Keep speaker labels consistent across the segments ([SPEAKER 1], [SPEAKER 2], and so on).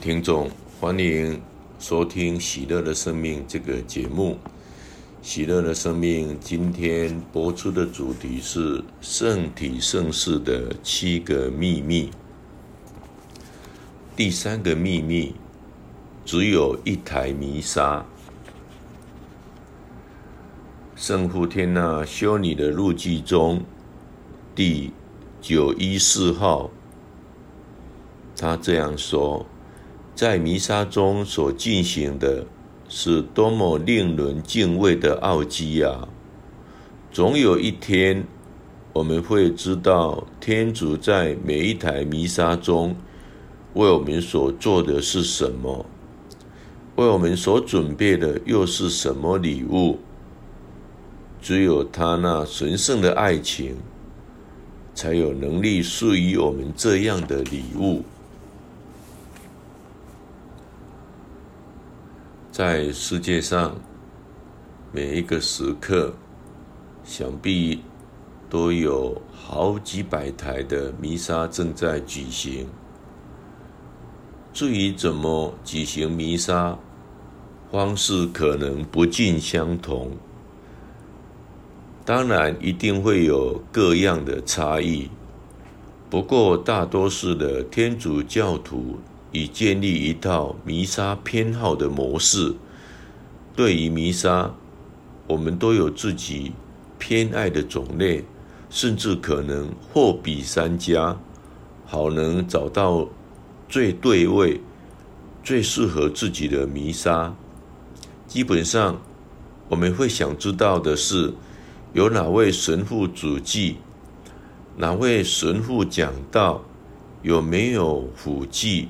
[SPEAKER 1] 听众，欢迎收听《喜乐的生命》这个节目。《喜乐的生命》今天播出的主题是圣体圣事的七个秘密。第三个秘密，只有一台弥撒。圣父天纳修女的日记中，第九一四号。他这样说：“在弥撒中所进行的是多么令人敬畏的奥迹啊！总有一天，我们会知道天主在每一台弥撒中为我们所做的是什么，为我们所准备的又是什么礼物。只有他那神圣的爱情，才有能力赐予我们这样的礼物。”在世界上，每一个时刻，想必都有好几百台的弥撒正在举行。至于怎么举行弥撒，方式可能不尽相同，当然一定会有各样的差异。不过，大多数的天主教徒，已建立一套弥撒偏好的模式。对于弥撒，我们都有自己偏爱的种类，甚至可能货比三家，好能找到最对位、最适合自己的弥撒。基本上，我们会想知道的是，有哪位神父主祭，哪位神父讲道，有没有辅祭。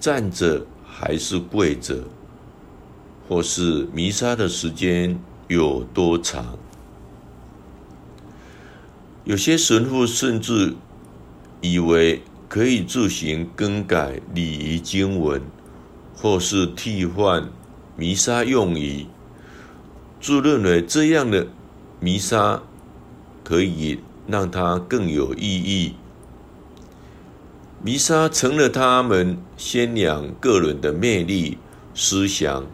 [SPEAKER 1] 站着还是跪着，或是弥撒的时间有多长？有些神父甚至以为可以自行更改礼仪经文，或是替换弥撒用语，自认为这样的弥撒可以让它更有意义。弥撒成了他们宣扬个人的魅力、思想、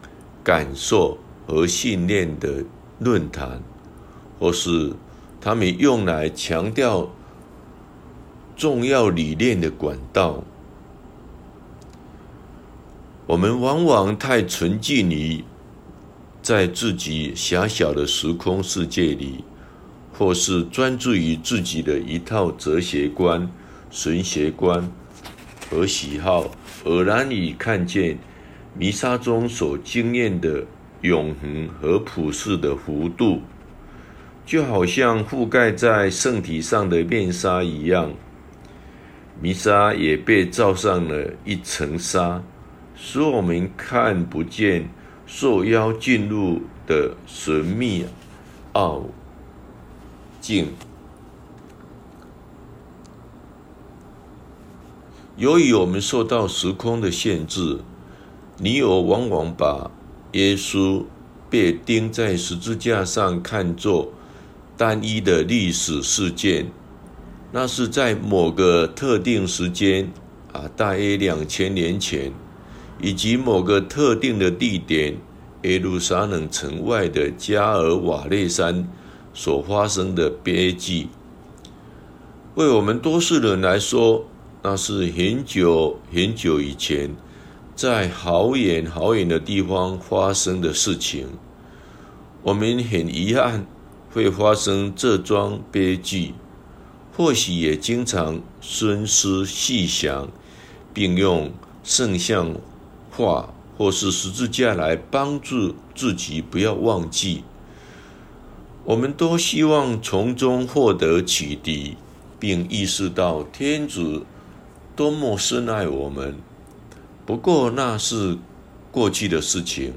[SPEAKER 1] 感受和信念的论坛，或是他们用来强调重要理念的管道。我们往往太沉浸于在自己狭小的时空世界里，或是专注于自己的一套哲学观。神学观和喜好，而难以看见弥撒中所经验的永恒和普世的幅度，就好像覆盖在圣体上的面纱一样，弥撒也被罩上了一层纱，使我们看不见受邀进入的神秘奥境。由于我们受到时空的限制，你我往往把耶稣被钉在十字架上看作单一的历史事件，那是在某个特定时间啊，大约两千年前，以及某个特定的地点——耶路撒冷城外的加尔瓦列山所发生的悲剧。为我们多数人来说，那是很久很久以前，在好远好远的地方发生的事情。我们很遗憾会发生这桩悲剧，或许也经常深思细想，并用圣像画或是十字架来帮助自己不要忘记。我们都希望从中获得启迪，并意识到天主。多么深爱我们！不过那是过去的事情，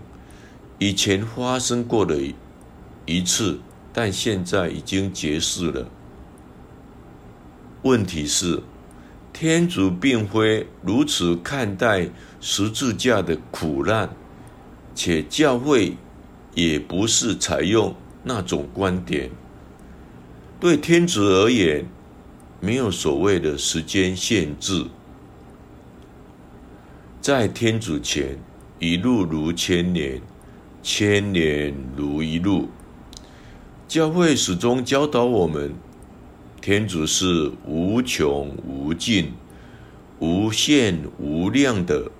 [SPEAKER 1] 以前发生过的一次，但现在已经结束了。问题是，天主并非如此看待十字架的苦难，且教会也不是采用那种观点。对天主而言，没有所谓的时间限制。在天主前，一路如千年，千年如一路。教会始终教导我们，天主是无穷无尽、无限无量的，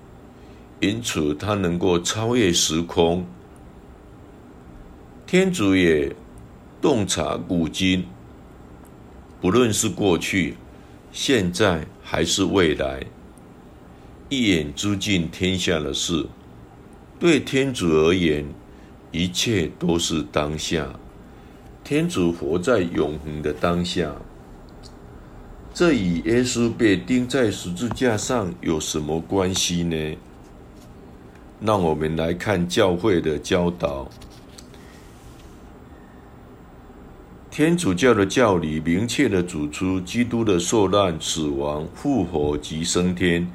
[SPEAKER 1] 因此他能够超越时空。天主也洞察古今，不论是过去、现在还是未来，一眼知尽天下的事。对天主而言，一切都是当下。天主活在永恒的当下，这与耶稣被钉在十字架上有什么关系呢？让我们来看教会的教导。天主教的教理明确地指出，基督的受难、死亡、复活及升天，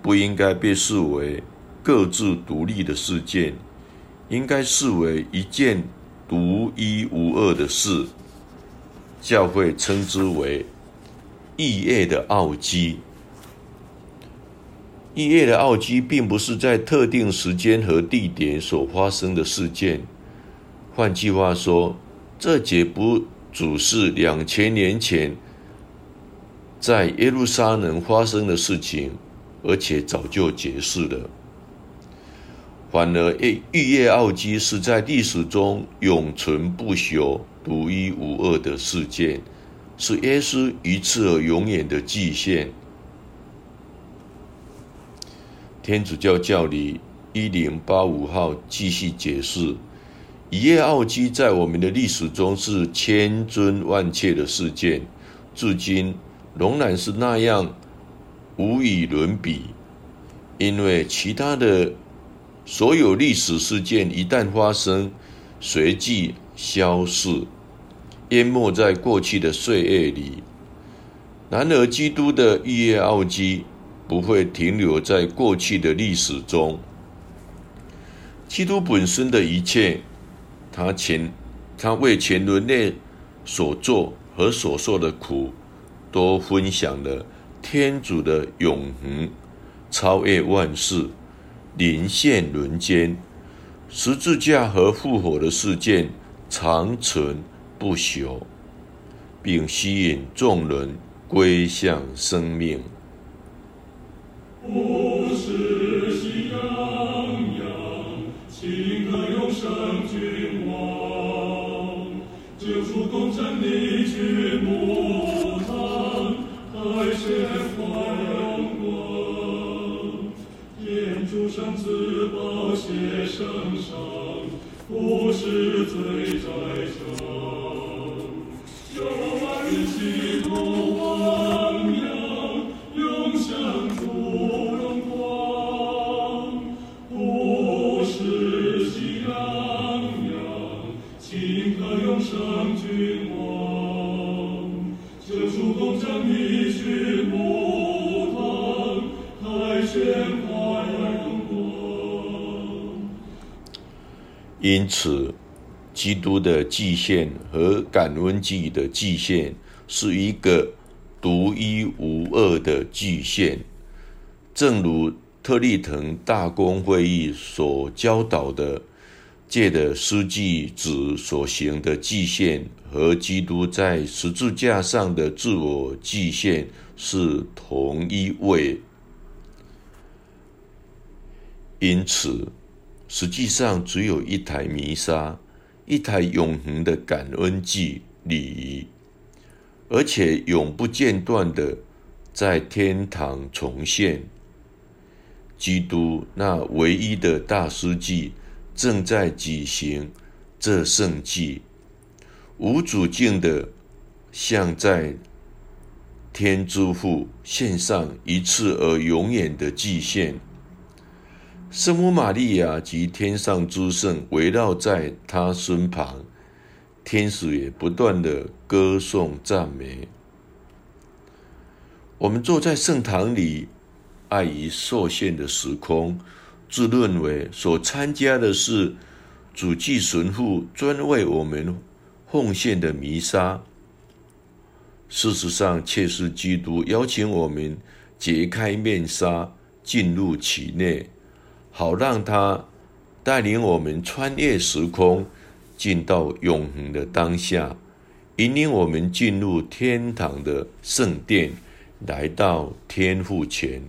[SPEAKER 1] 不应该被视为各自独立的事件，应该视为一件独一无二的事。教会称之为异业的奥迹。异业的奥迹并不是在特定时间和地点所发生的事件。换句话说，这绝不只是两千年前在耶路撒冷发生的事情，而且早就结束了。反而，逾越奥基是在历史中永存不朽、独一无二的事件，是耶稣一次而永远的祭献。天主教教理一零八五号继续解释。一夜奥基在我们的历史中是千真万确的事件，至今仍然是那样无与伦比。因为其他的所有历史事件一旦发生，随即消逝，淹没在过去的岁月里。然而，基督的一夜奥基不会停留在过去的历史中，基督本身的一切。他前，他为前人类所做和所受的苦，都分享了天主的永恒、超越万事、临现人间、十字架和复活的事件，长存不朽，并吸引众人归向生命。因此，基督的祭献和感恩祭的祭献是一个独一无二的祭献，正如特立腾大公会议所教导的，借着司祭子所行的祭献和基督在十字架上的自我祭献是同一位。因此。实际上，只有一台弥撒，一台永恒的感恩祭礼仪，而且永不间断的在天堂重现。基督那唯一的大司祭正在举行这圣祭，无止境的向在天之父献上一次而永远的祭献。圣母玛利亚及天上诸圣围绕在他身旁，天使也不断的歌颂赞美。我们坐在圣堂里，碍于受限的时空，自认为所参加的是主祭神父专为我们奉献的弥撒。事实上，却是基督邀请我们解开面纱。进入其内，好让他带领我们穿越时空，进到永恒的当下，引领我们进入天堂的圣殿，来到天父前。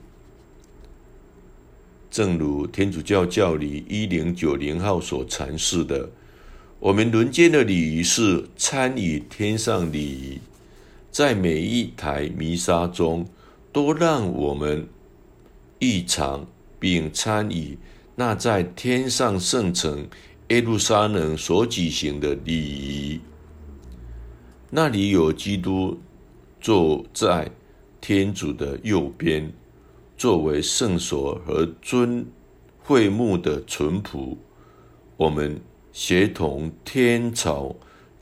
[SPEAKER 1] 正如天主教教理一零九零号所阐释的，我们人间的礼仪是参与天上礼仪，在每一台弥撒中，都让我们异常并参与那在天上圣城耶路撒冷所举行的礼仪。那里有基督坐在天主的右边，作为圣所和尊会幕的淳仆，我们协同天朝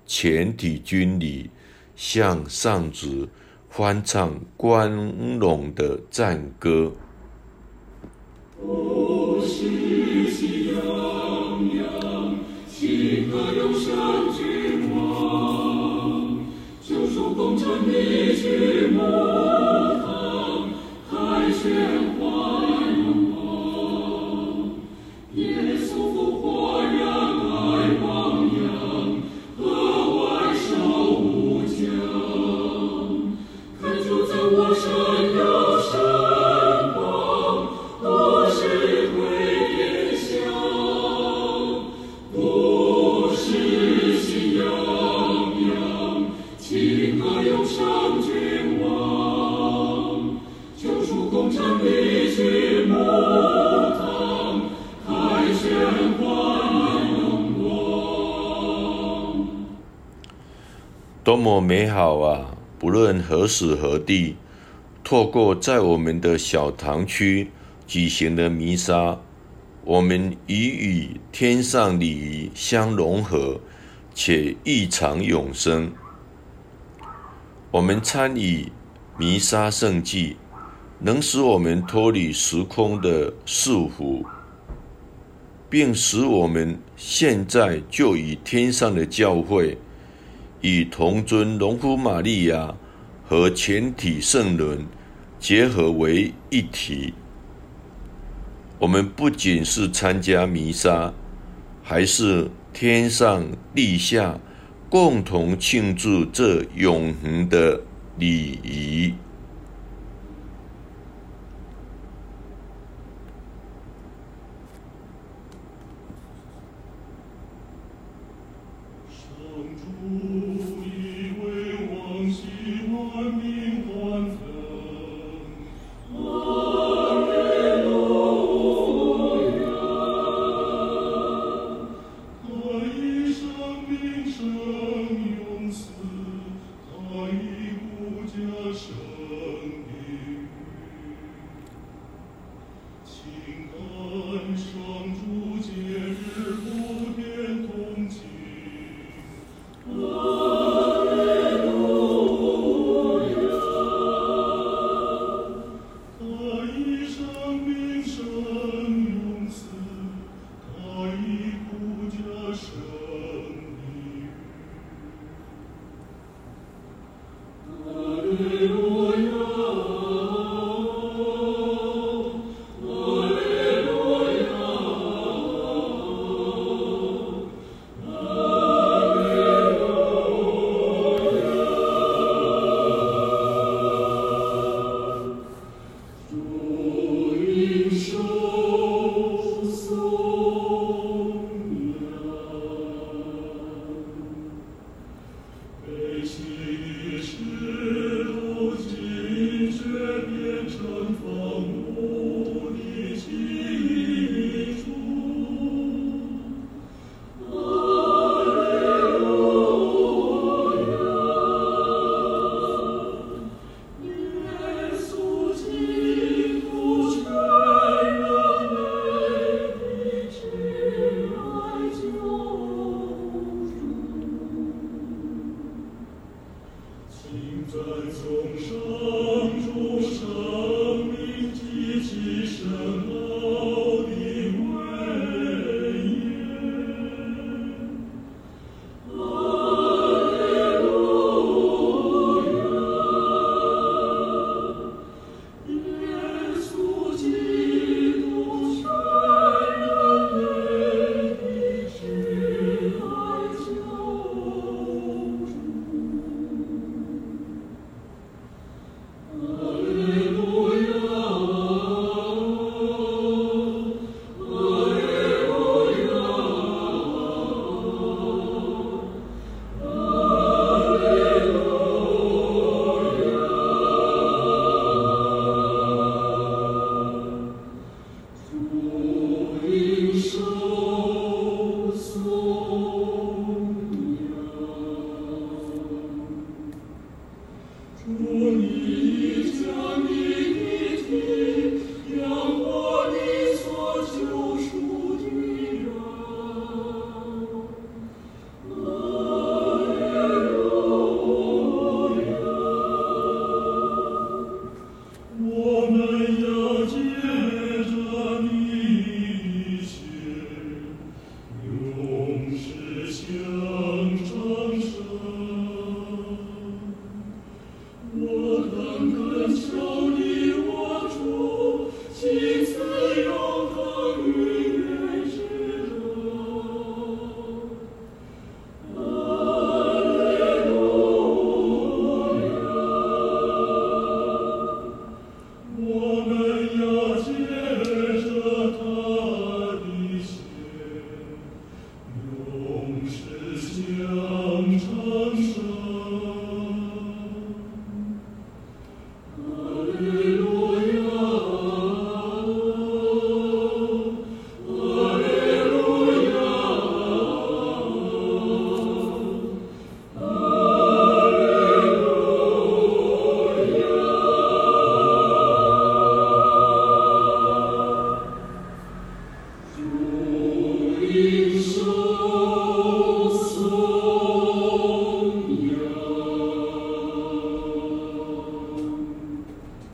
[SPEAKER 1] 全体军礼，向上主欢唱光荣的赞歌。Ooh. 多么美好啊！不论何时何地，透过在我们的小堂区举行的弥撒，我们已与天上礼仪相融合，且异常永生。我们参与弥撒圣祭，能使我们脱离时空的束缚，并使我们现在就与天上的教会。以同尊农夫玛利亚和全体圣人结合为一体。我们不仅是参加弥撒，还是天上地下共同庆祝这永恒的
[SPEAKER 2] 礼仪。